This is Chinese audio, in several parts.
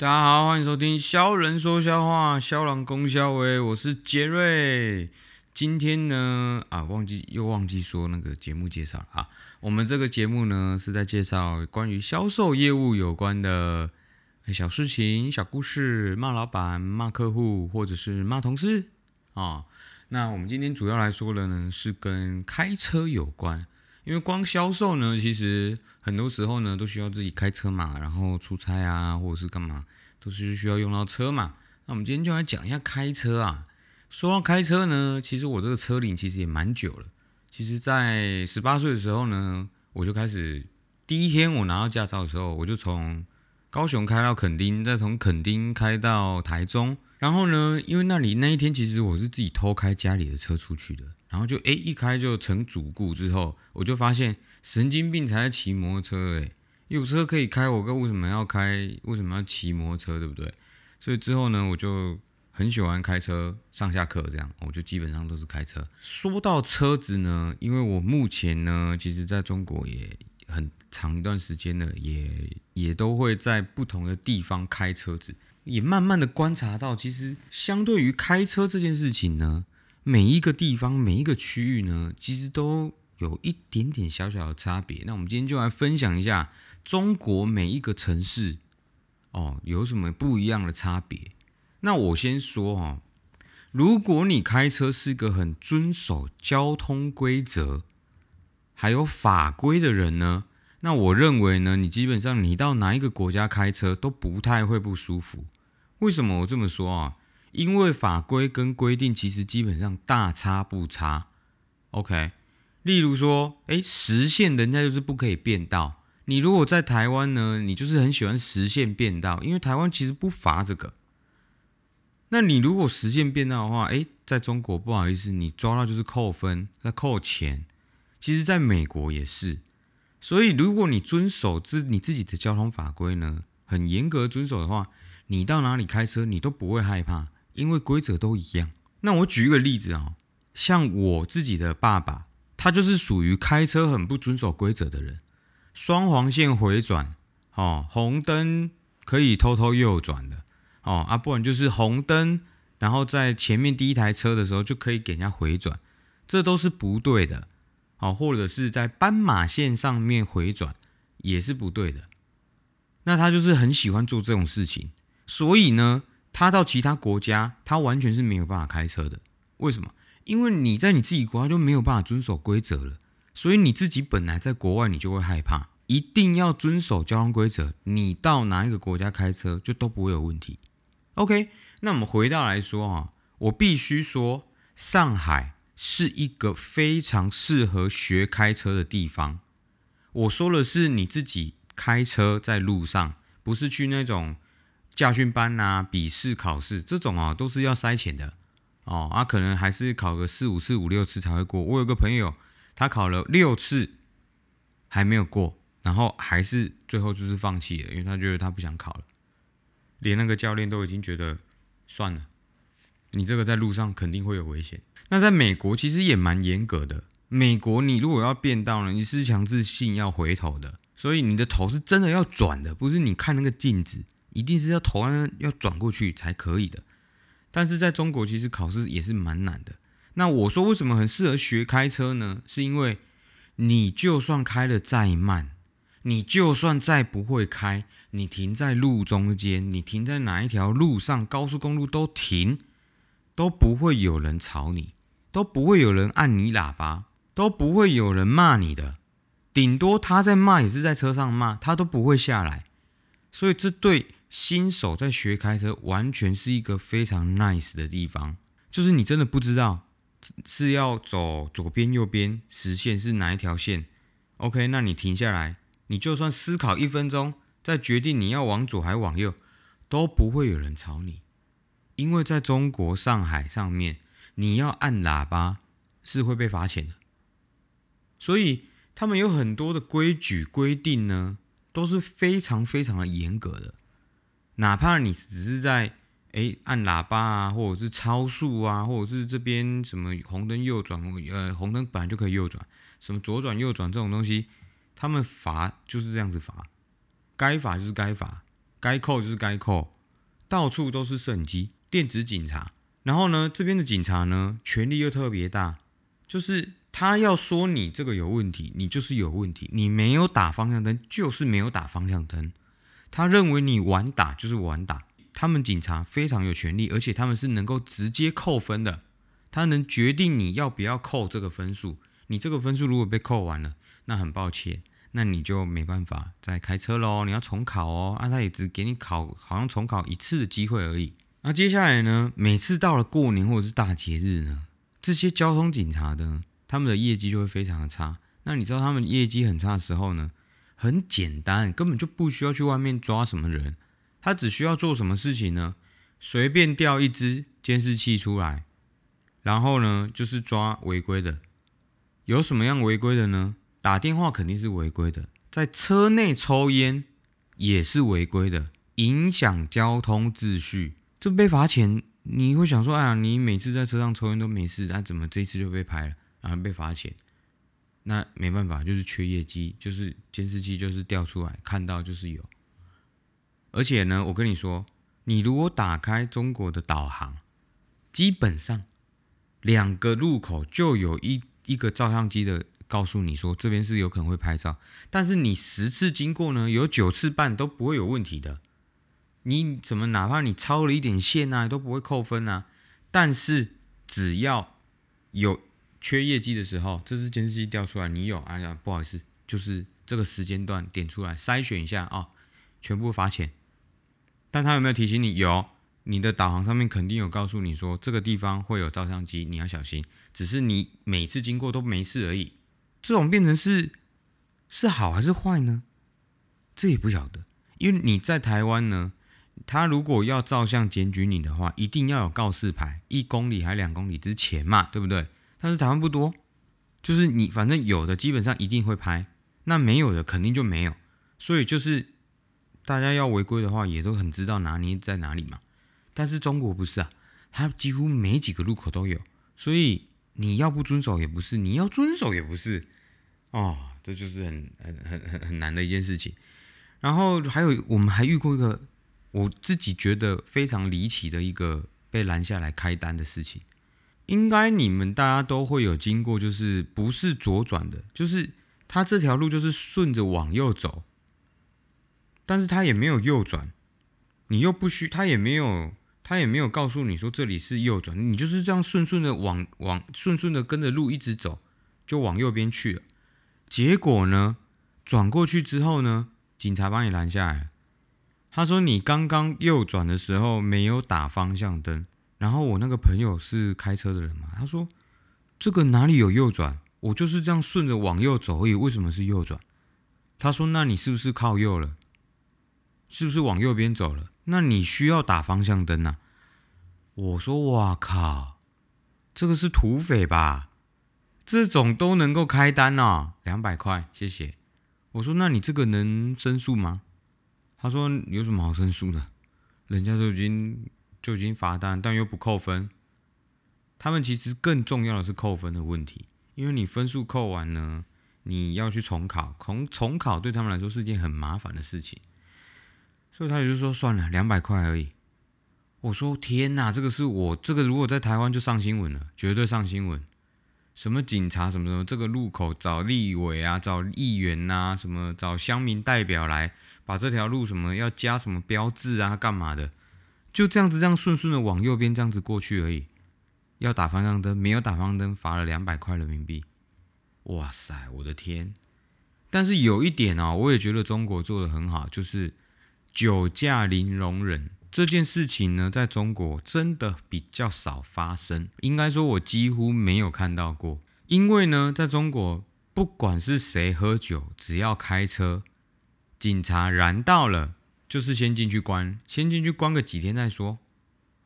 大家好，欢迎收听肖人说笑话，肖郎公肖维，我是杰瑞。今天呢，啊，忘记又忘记说那个节目介绍了啊。我们这个节目呢，是在介绍关于销售业务有关的小事情、小故事，骂老板、骂客户，或者是骂同事啊。那我们今天主要来说的呢，是跟开车有关。因为光销售呢，其实很多时候呢，都需要自己开车嘛，然后出差啊，或者是干嘛，都是需要用到车嘛。那我们今天就来讲一下开车啊。说到开车呢，其实我这个车龄其实也蛮久了。其实，在十八岁的时候呢，我就开始第一天我拿到驾照的时候，我就从高雄开到垦丁，再从垦丁开到台中。然后呢，因为那里那一天其实我是自己偷开家里的车出去的。然后就哎一开就成主顾之后，我就发现神经病才在骑摩托车哎，有车可以开，我哥为什么要开？为什么要骑摩托车？对不对？所以之后呢，我就很喜欢开车上下课，这样我就基本上都是开车。说到车子呢，因为我目前呢，其实在中国也很长一段时间了，也也都会在不同的地方开车子，也慢慢的观察到，其实相对于开车这件事情呢。每一个地方、每一个区域呢，其实都有一点点小小的差别。那我们今天就来分享一下中国每一个城市哦，有什么不一样的差别。那我先说哈，如果你开车是一个很遵守交通规则还有法规的人呢，那我认为呢，你基本上你到哪一个国家开车都不太会不舒服。为什么我这么说啊？因为法规跟规定其实基本上大差不差，OK。例如说，哎，实线人家就是不可以变道。你如果在台湾呢，你就是很喜欢实线变道，因为台湾其实不罚这个。那你如果实线变道的话，哎，在中国不好意思，你抓到就是扣分，再扣钱。其实在美国也是。所以如果你遵守自你自己的交通法规呢，很严格遵守的话，你到哪里开车你都不会害怕。因为规则都一样。那我举一个例子啊，像我自己的爸爸，他就是属于开车很不遵守规则的人。双黄线回转，哦，红灯可以偷偷右转的，哦啊，不然就是红灯，然后在前面第一台车的时候就可以给人家回转，这都是不对的。哦，或者是在斑马线上面回转也是不对的。那他就是很喜欢做这种事情，所以呢。他到其他国家，他完全是没有办法开车的。为什么？因为你在你自己国家就没有办法遵守规则了，所以你自己本来在国外，你就会害怕，一定要遵守交通规则。你到哪一个国家开车，就都不会有问题。OK，那我们回到来说啊，我必须说，上海是一个非常适合学开车的地方。我说的是你自己开车在路上，不是去那种。驾训班呐，笔试考试这种啊，都是要塞钱的哦。啊，可能还是考个四五次、五六次才会过。我有个朋友，他考了六次还没有过，然后还是最后就是放弃了，因为他觉得他不想考了。连那个教练都已经觉得算了，你这个在路上肯定会有危险。那在美国其实也蛮严格的。美国你如果要变道了，你是强制性要回头的，所以你的头是真的要转的，不是你看那个镜子。一定是要头要转过去才可以的，但是在中国其实考试也是蛮难的。那我说为什么很适合学开车呢？是因为你就算开的再慢，你就算再不会开，你停在路中间，你停在哪一条路上，高速公路都停，都不会有人吵你，都不会有人按你喇叭，都不会有人骂你的。顶多他在骂也是在车上骂，他都不会下来。所以这对。新手在学开车，完全是一个非常 nice 的地方。就是你真的不知道是要走左边、右边，实线是哪一条线。OK，那你停下来，你就算思考一分钟，再决定你要往左还往右，都不会有人吵你。因为在中国上海上面，你要按喇叭是会被罚钱的。所以他们有很多的规矩规定呢，都是非常非常的严格的。哪怕你只是在哎按喇叭啊，或者是超速啊，或者是这边什么红灯右转，呃红灯本来就可以右转，什么左转右转这种东西，他们罚就是这样子罚，该罚就是该罚，该扣就是该扣，到处都是摄影机、电子警察。然后呢，这边的警察呢，权力又特别大，就是他要说你这个有问题，你就是有问题，你没有打方向灯就是没有打方向灯。他认为你晚打就是晚打。他们警察非常有权利，而且他们是能够直接扣分的，他能决定你要不要扣这个分数。你这个分数如果被扣完了，那很抱歉，那你就没办法再开车喽，你要重考哦。啊，他也只给你考，好像重考一次的机会而已。那接下来呢？每次到了过年或者是大节日呢，这些交通警察的他们的业绩就会非常的差。那你知道他们业绩很差的时候呢？很简单，根本就不需要去外面抓什么人。他只需要做什么事情呢？随便调一支监视器出来，然后呢，就是抓违规的。有什么样违规的呢？打电话肯定是违规的，在车内抽烟也是违规的，影响交通秩序，这被罚钱。你会想说，哎呀，你每次在车上抽烟都没事，那怎么这次就被拍了，然后被罚钱？那没办法，就是缺业绩，就是监视器就是调出来看到就是有。而且呢，我跟你说，你如果打开中国的导航，基本上两个路口就有一一个照相机的告诉你说这边是有可能会拍照，但是你十次经过呢，有九次半都不会有问题的。你怎么哪怕你超了一点线啊，都不会扣分啊。但是只要有缺业绩的时候，这支监视器调出来，你有哎呀，不好意思，就是这个时间段点出来筛选一下啊，全部罚钱。但他有没有提醒你？有，你的导航上面肯定有告诉你说这个地方会有照相机，你要小心。只是你每次经过都没事而已。这种变成是是好还是坏呢？这也不晓得。因为你在台湾呢，他如果要照相检举你的话，一定要有告示牌，一公里还两公里之前嘛，对不对？但是台湾不多，就是你反正有的基本上一定会拍，那没有的肯定就没有。所以就是。大家要违规的话，也都很知道拿捏在哪里嘛。但是中国不是啊，它几乎每几个路口都有，所以你要不遵守也不是，你要遵守也不是，哦，这就是很很很很很难的一件事情。然后还有，我们还遇过一个我自己觉得非常离奇的一个被拦下来开单的事情。应该你们大家都会有经过，就是不是左转的，就是它这条路就是顺着往右走。但是他也没有右转，你又不需，他也没有，他也没有告诉你说这里是右转，你就是这样顺顺的往往顺顺的跟着路一直走，就往右边去了。结果呢，转过去之后呢，警察把你拦下来了。他说你刚刚右转的时候没有打方向灯，然后我那个朋友是开车的人嘛，他说这个哪里有右转，我就是这样顺着往右走而已，为什么是右转？他说那你是不是靠右了？是不是往右边走了？那你需要打方向灯呐？我说哇靠，这个是土匪吧？这种都能够开单哦，两百块，谢谢。我说那你这个能申诉吗？他说有什么好申诉的？人家都已经就已经罚单，但又不扣分。他们其实更重要的是扣分的问题，因为你分数扣完呢，你要去重考，重重考对他们来说是件很麻烦的事情。所以他也就说算了，两百块而已。我说天哪，这个是我这个如果在台湾就上新闻了，绝对上新闻。什么警察什么什么，这个路口找立委啊，找议员呐，什么找乡民代表来把这条路什么要加什么标志啊，干嘛的？就这样子这样顺顺的往右边这样子过去而已。要打方向灯，没有打方向灯，罚了两百块人民币。哇塞，我的天！但是有一点啊，我也觉得中国做的很好，就是。酒驾零容忍这件事情呢，在中国真的比较少发生，应该说我几乎没有看到过。因为呢，在中国，不管是谁喝酒，只要开车，警察拦到了，就是先进去关，先进去关个几天再说。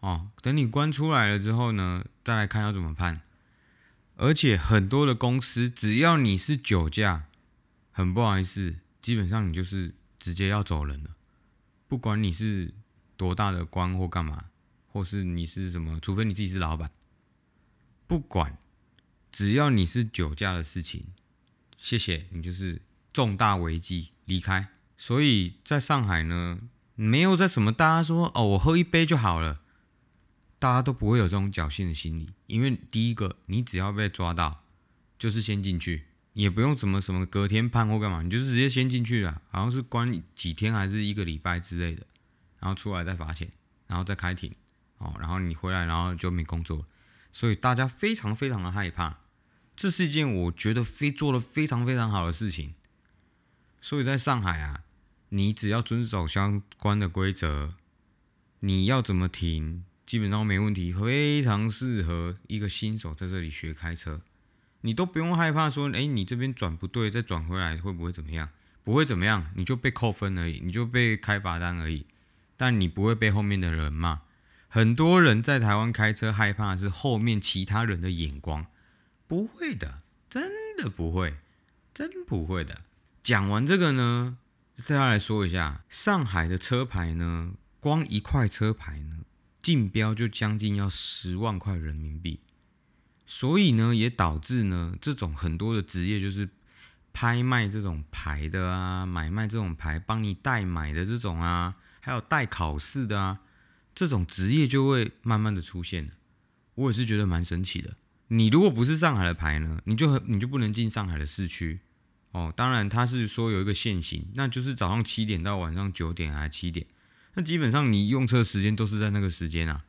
哦，等你关出来了之后呢，再来看要怎么判。而且很多的公司，只要你是酒驾，很不好意思，基本上你就是直接要走人了。不管你是多大的官或干嘛，或是你是什么，除非你自己是老板，不管，只要你是酒驾的事情，谢谢你就是重大危机离开。所以在上海呢，没有在什么大家说哦，我喝一杯就好了，大家都不会有这种侥幸的心理，因为第一个，你只要被抓到，就是先进去，也不用什么什么隔天判或干嘛，你就是直接先进去了，好像是关几天还是一个礼拜之类的，然后出来再罚钱，然后再开庭，哦，然后你回来然后就没工作，所以大家非常非常的害怕，这是一件我觉得非做的非常非常好的事情。所以在上海啊，你只要遵守相关的规则，你要怎么停，基本上没问题，非常适合一个新手在这里学开车。你都不用害怕说，哎，你这边转不对，再转回来会不会怎么样？不会怎么样，你就被扣分而已，你就被开罚单而已。但你不会被后面的人骂。很多人在台湾开车害怕的是后面其他人的眼光，不会的，真的不会，真不会的。讲完这个呢，再来说一下上海的车牌呢，光一块车牌呢，竞标就将近要十万块人民币，所以呢，也导致呢，这种很多的职业就是拍卖这种牌的啊，买卖这种牌，帮你代买的这种啊，还有代考试的啊，这种职业就会慢慢的出现我也是觉得蛮神奇的。你如果不是上海的牌呢，你就你就不能进上海的市区。哦，当然他是说有一个限行，那就是早上七点到晚上九点还是七点，那基本上你用车时间都是在那个时间啊，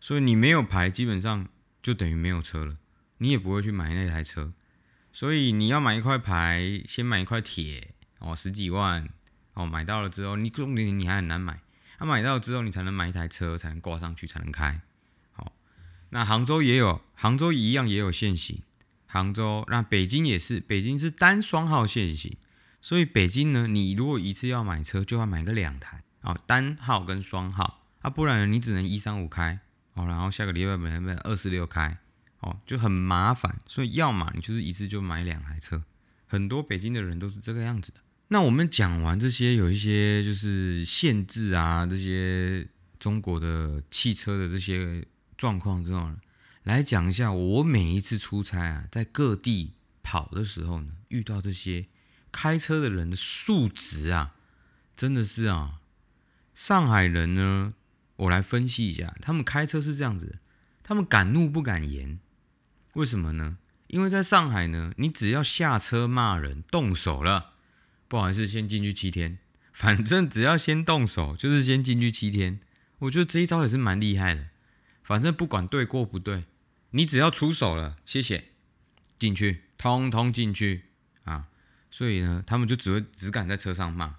所以你没有牌，基本上就等于没有车了，你也不会去买那台车，所以你要买一块牌，先买一块铁哦，十几万哦，买到了之后，你重点你还很难买，他买到了之后你才能买一台车，才能挂上去，才能开。好，那杭州也有，杭州一样也有限行。杭州，那北京也是，北京是单双号限行，所以北京呢，你如果一次要买车，就要买个两台啊，单号跟双号啊，不然你只能一三五开哦，然后下个礼拜本来本二四六开哦，就很麻烦，所以要么你就是一次就买两台车，很多北京的人都是这个样子的。那我们讲完这些，有一些就是限制啊，这些中国的汽车的这些状况之后呢？来讲一下，我每一次出差啊，在各地跑的时候呢，遇到这些开车的人的素质啊，真的是啊，上海人呢，我来分析一下，他们开车是这样子，他们敢怒不敢言，为什么呢？因为在上海呢，你只要下车骂人，动手了，不好意思，先进去七天，反正只要先动手，就是先进去七天。我觉得这一招也是蛮厉害的，反正不管对过不对。你只要出手了，谢谢，进去，通通进去。啊！所以呢，他们就只会只敢在车上骂，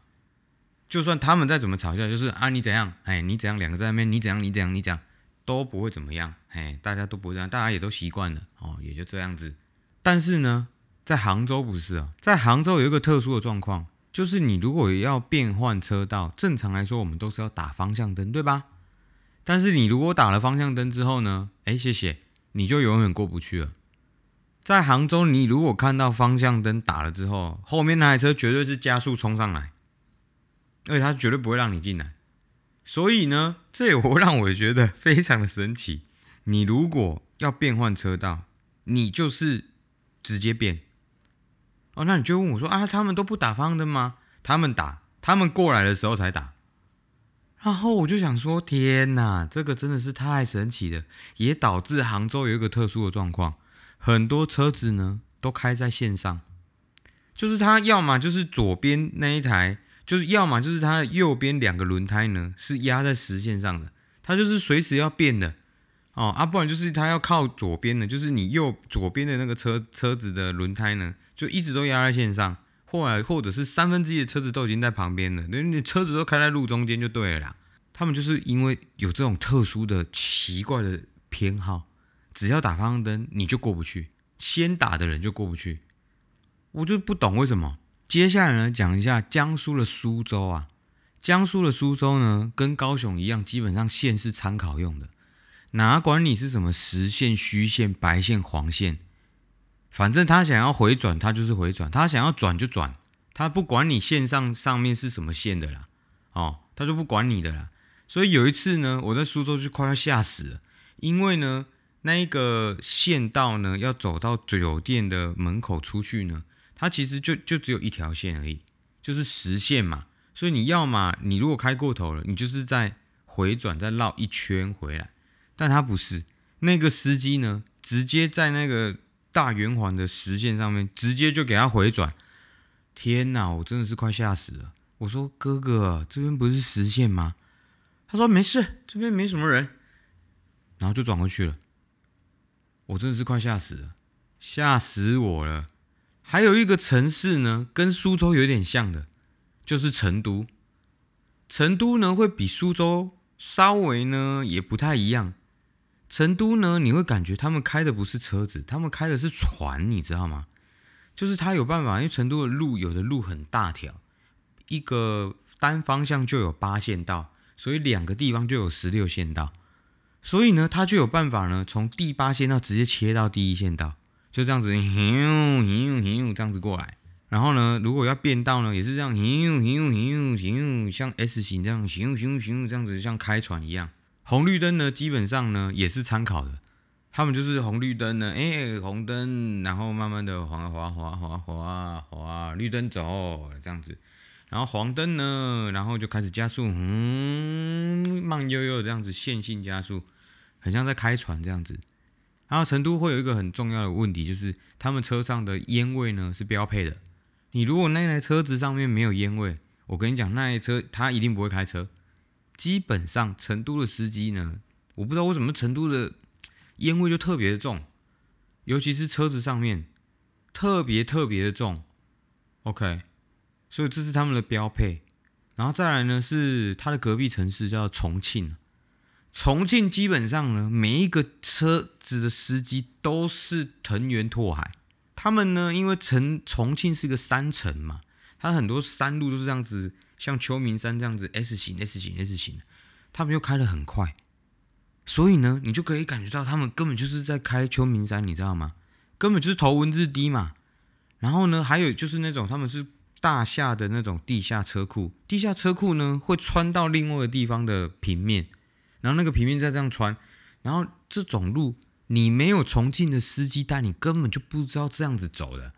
就算他们再怎么吵架，就是啊你怎样，哎你怎样，两个在那边，你怎样，你怎样，你怎样，都不会怎么样，哎大家都不会这样，大家也都习惯了。哦，也就这样子。但是呢，在杭州不是啊，在杭州有一个特殊的状况，就是你如果要变换车道，正常来说我们都是要打方向灯，对吧？但是你如果打了方向灯之后呢，哎谢谢。你就永远过不去了。在杭州，你如果看到方向灯打了之后，后面那台车绝对是加速冲上来，而且他绝对不会让你进来。所以呢，这也会 让我觉得非常的神奇。你如果要变换车道，你就是直接变。哦，那你就问我说啊，他们都不打方向灯吗？他们打，他们过来的时候才打。然后我就想说，天哪，这个真的是太神奇了，也导致杭州有一个特殊的状况，很多车子呢都开在线上，就是它要么就是左边那一台，就是要么就是它右边两个轮胎呢是压在实线上的，它就是随时要变的哦，啊，不然就是它要靠左边的，就是你右左边的那个车车子的轮胎呢，就一直都压在线上。后来，或者是三分之一的车子都已经在旁边了，那你车子都开在路中间就对了啦。他们就是因为有这种特殊的奇怪的偏好，只要打方向灯你就过不去，先打的人就过不去。我就不懂为什么。接下来呢，讲一下江苏的苏州啊，江苏的苏州呢，跟高雄一样，基本上线是参考用的，哪管你是什么实线、虚线、白线、黄线。反正他想要回转，他就是回转；他想要转就转，他不管你线上上面是什么线的啦，哦，他就不管你的啦。所以有一次呢，我在苏州就快要吓死了，因为呢，那一个线道呢，要走到酒店的门口出去呢，它其实就就只有一条线而已，就是实线嘛。所以你要嘛，你如果开过头了，你就是在回转再绕一圈回来。但他不是，那个司机呢，直接在那个大圆环的实线上面，直接就给他回转。天哪，我真的是快吓死了！我说哥哥，这边不是实线吗？他说没事，这边没什么人，然后就转过去了。我真的是快吓死了，吓死我了！还有一个城市呢，跟苏州有点像的，就是成都。成都呢，会比苏州稍微呢也不太一样。成都呢，你会感觉他们开的不是车子，他们开的是船，你知道吗？就是他有办法，因为成都的路有的路很大条，一个单方向就有八线道，所以两个地方就有十六线道。所以呢，他就有办法呢，从第八线道直接切到第一线道，就这样子，这样子过来。然后呢，如果要变道呢，也是这样，像 S 型这样，这样子像开船一样。红绿灯呢，基本上呢也是参考的，他们就是红绿灯呢，哎，红灯，然后慢慢的滑滑滑滑滑滑，绿灯走这样子。然后黄灯呢，然后就开始加速，嗯，慢悠悠这样子线性加速。很像在开船这样子，然后成都会有一个很重要的问题，就是他们车上的烟味呢是标配的。你如果那台车子上面没有烟味，我跟你讲，那台车他一定不会开车。基本上成都的司机呢，我不知道为什么成都的烟味就特别的重，尤其是车子上面特别特别的重。OK，所以这是他们的标配。然后再来呢，是他的隔壁城市叫重庆。重庆基本上呢，每一个车子的司机都是藤原拓海。他们呢，因为成重庆是个山城嘛，它很多山路都是这样子，像秋名山这样子 S 型、S 型、S 型，他们又开得很快，所以呢，你就可以感觉到他们根本就是在开秋名山，你知道吗？根本就是头文字 D 嘛。然后呢，还有就是那种他们是大厦的那种地下车库，地下车库呢会穿到另外一个地方的平面。然后那个平面再这样穿，然后这种路你没有重庆的司机带，你根本就不知道这样子走的。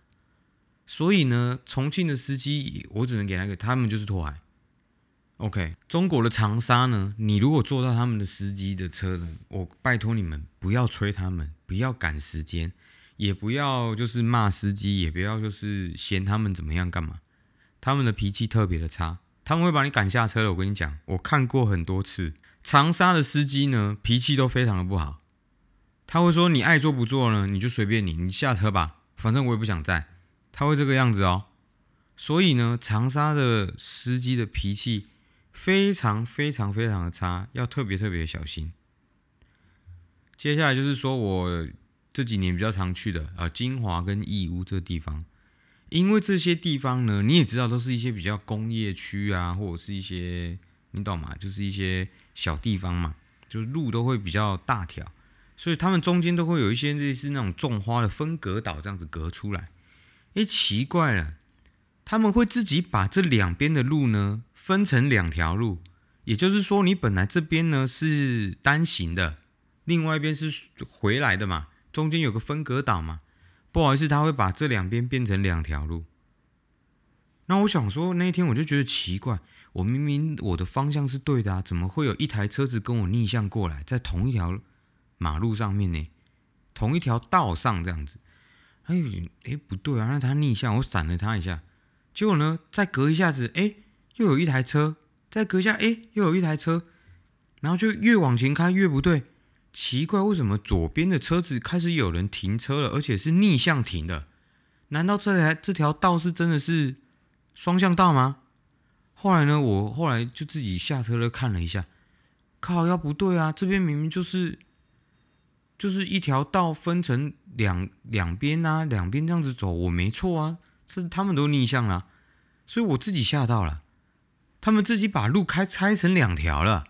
所以呢，重庆的司机我只能给那个，他们就是拖海。OK，中国的长沙呢，你如果坐到他们的司机的车呢，我拜托你们不要催他们，不要赶时间，也不要就是骂司机，也不要就是嫌他们怎么样干嘛。他们的脾气特别的差，他们会把你赶下车的。我跟你讲，我看过很多次。长沙的司机呢，脾气都非常的不好。他会说：“你爱坐不坐呢，你就随便你，你下车吧，反正我也不想在。”他会这个样子哦。所以呢，长沙的司机的脾气非常非常非常的差，要特别特别小心。接下来就是说我这几年比较常去的啊，金华跟义乌这个地方，因为这些地方呢，你也知道，都是一些比较工业区啊，或者是一些。你懂吗？就是一些小地方嘛，就路都会比较大条，所以他们中间都会有一些类似那种种花的分隔岛这样子隔出来。哎，奇怪了，他们会自己把这两边的路呢分成两条路，也就是说，你本来这边呢是单行的，另外一边是回来的嘛，中间有个分隔岛嘛。不好意思，他会把这两边变成两条路。那我想说，那一天我就觉得奇怪。我明明我的方向是对的啊，怎么会有一台车子跟我逆向过来，在同一条马路上面呢？同一条道上这样子，哎哎不对啊，那他逆向，我闪了他一下，结果呢，再隔一下子，哎，又有一台车，再隔一下，哎，又有一台车，然后就越往前开越不对，奇怪，为什么左边的车子开始有人停车了，而且是逆向停的？难道这台这条道是真的是双向道吗？后来呢，我后来就自己下车了，看了一下，靠，要不对啊，这边明明就是就是一条道分成两两边啊，两边这样子走，我没错啊，是他们都逆向了，所以我自己吓到了，他们自己把路开拆成两条了，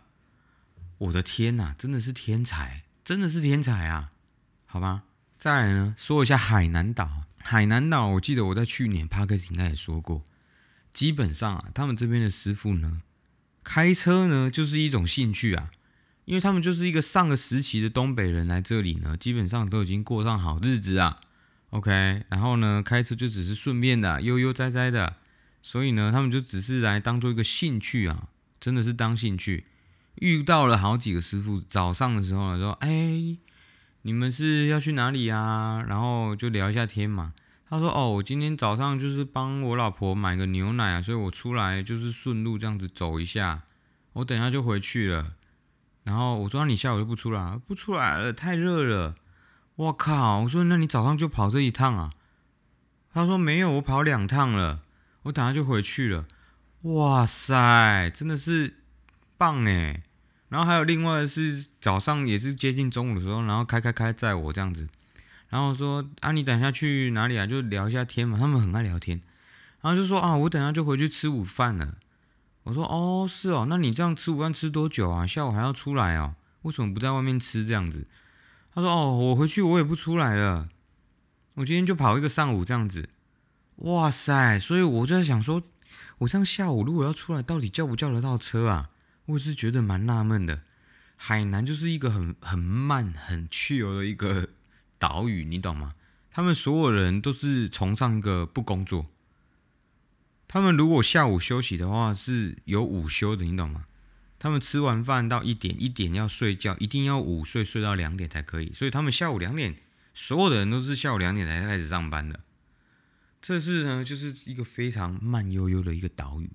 我的天呐，真的是天才，真的是天才啊，好吧，再来呢，说一下海南岛，海南岛，我记得我在去年 p a r k e 应该也说过。基本上啊，他们这边的师傅呢，开车呢就是一种兴趣啊，因为他们就是一个上个时期的东北人来这里呢，基本上都已经过上好日子啊。OK，然后呢，开车就只是顺便的，悠悠哉哉的。所以呢，他们就只是来当做一个兴趣啊，真的是当兴趣。遇到了好几个师傅，早上的时候呢说：“哎，你们是要去哪里啊？”然后就聊一下天嘛。他说：“哦，我今天早上就是帮我老婆买个牛奶啊，所以我出来就是顺路这样子走一下，我等下就回去了。”然后我说那：“你下午就不出来？不出来了，太热了。”我靠！我说：“那你早上就跑这一趟啊？”他说：“没有，我跑两趟了，我等下就回去了。”哇塞，真的是棒哎！然后还有另外是早上也是接近中午的时候，然后开开开载我这样子。然后说啊，你等下去哪里啊？就聊一下天嘛，他们很爱聊天。然后就说啊，我等下就回去吃午饭了。我说哦，是哦，那你这样吃午饭吃多久啊？下午还要出来哦？为什么不在外面吃这样子？他说哦，我回去我也不出来了，我今天就跑一个上午这样子。哇塞，所以我就在想说，我这样下午如果要出来，到底叫不叫得到车啊？我是觉得蛮纳闷的。海南就是一个很很慢、很去油的一个。岛屿，你懂吗？他们所有人都是崇尚一个不工作。他们如果下午休息的话，是有午休的，你懂吗？他们吃完饭到一点，一点要睡觉，一定要午睡，睡到两点才可以。所以他们下午两点，所有的人都是下午两点才开始上班的。这是呢，就是一个非常慢悠悠的一个岛屿。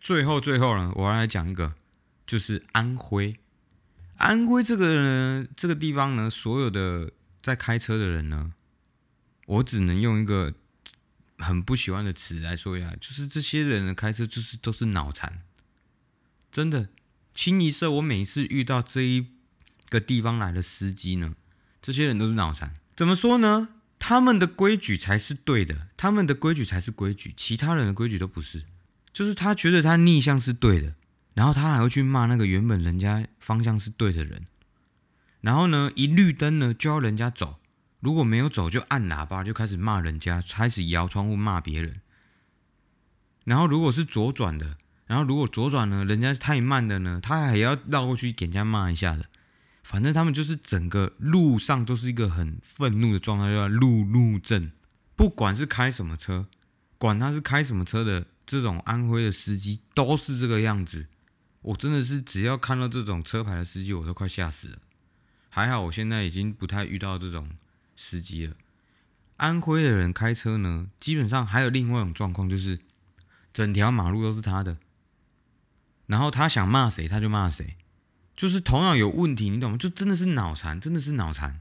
最后，最后呢，我要来讲一个，就是安徽。安徽这个呢，这个地方呢，所有的在开车的人呢，我只能用一个很不喜欢的词来说一下，就是这些人的开车就是都是脑残，真的，清一色我每一次遇到这一个地方来的司机呢，这些人都是脑残。怎么说呢？他们的规矩才是对的，他们的规矩才是规矩，其他人的规矩都不是。就是他觉得他逆向是对的。然后他还会去骂那个原本人家方向是对的人，然后呢，一绿灯呢就要人家走，如果没有走就按喇叭，就开始骂人家，开始摇窗户骂别人。然后如果是左转的，然后如果左转呢，人家太慢的呢，他还要绕过去给人家骂一下的。反正他们就是整个路上都是一个很愤怒的状态，叫路怒症。不管是开什么车，管他是开什么车的，这种安徽的司机都是这个样子。我真的是只要看到这种车牌的司机，我都快吓死了。还好我现在已经不太遇到这种司机了。安徽的人开车呢，基本上还有另外一种状况，就是整条马路都是他的，然后他想骂谁他就骂谁，就是头脑有问题，你懂吗？就真的是脑残，真的是脑残。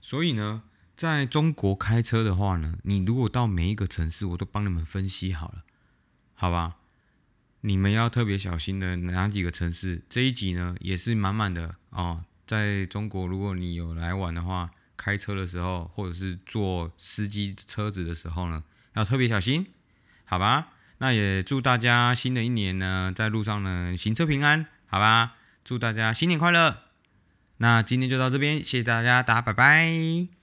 所以呢，在中国开车的话呢，你如果到每一个城市，我都帮你们分析好了，好吧？你们要特别小心的哪几个城市？这一集呢也是满满的哦。在中国，如果你有来玩的话，开车的时候或者是坐司机车子的时候呢，要特别小心，好吧？那也祝大家新的一年呢，在路上呢行车平安，好吧？祝大家新年快乐！那今天就到这边，谢谢大家，大家拜拜。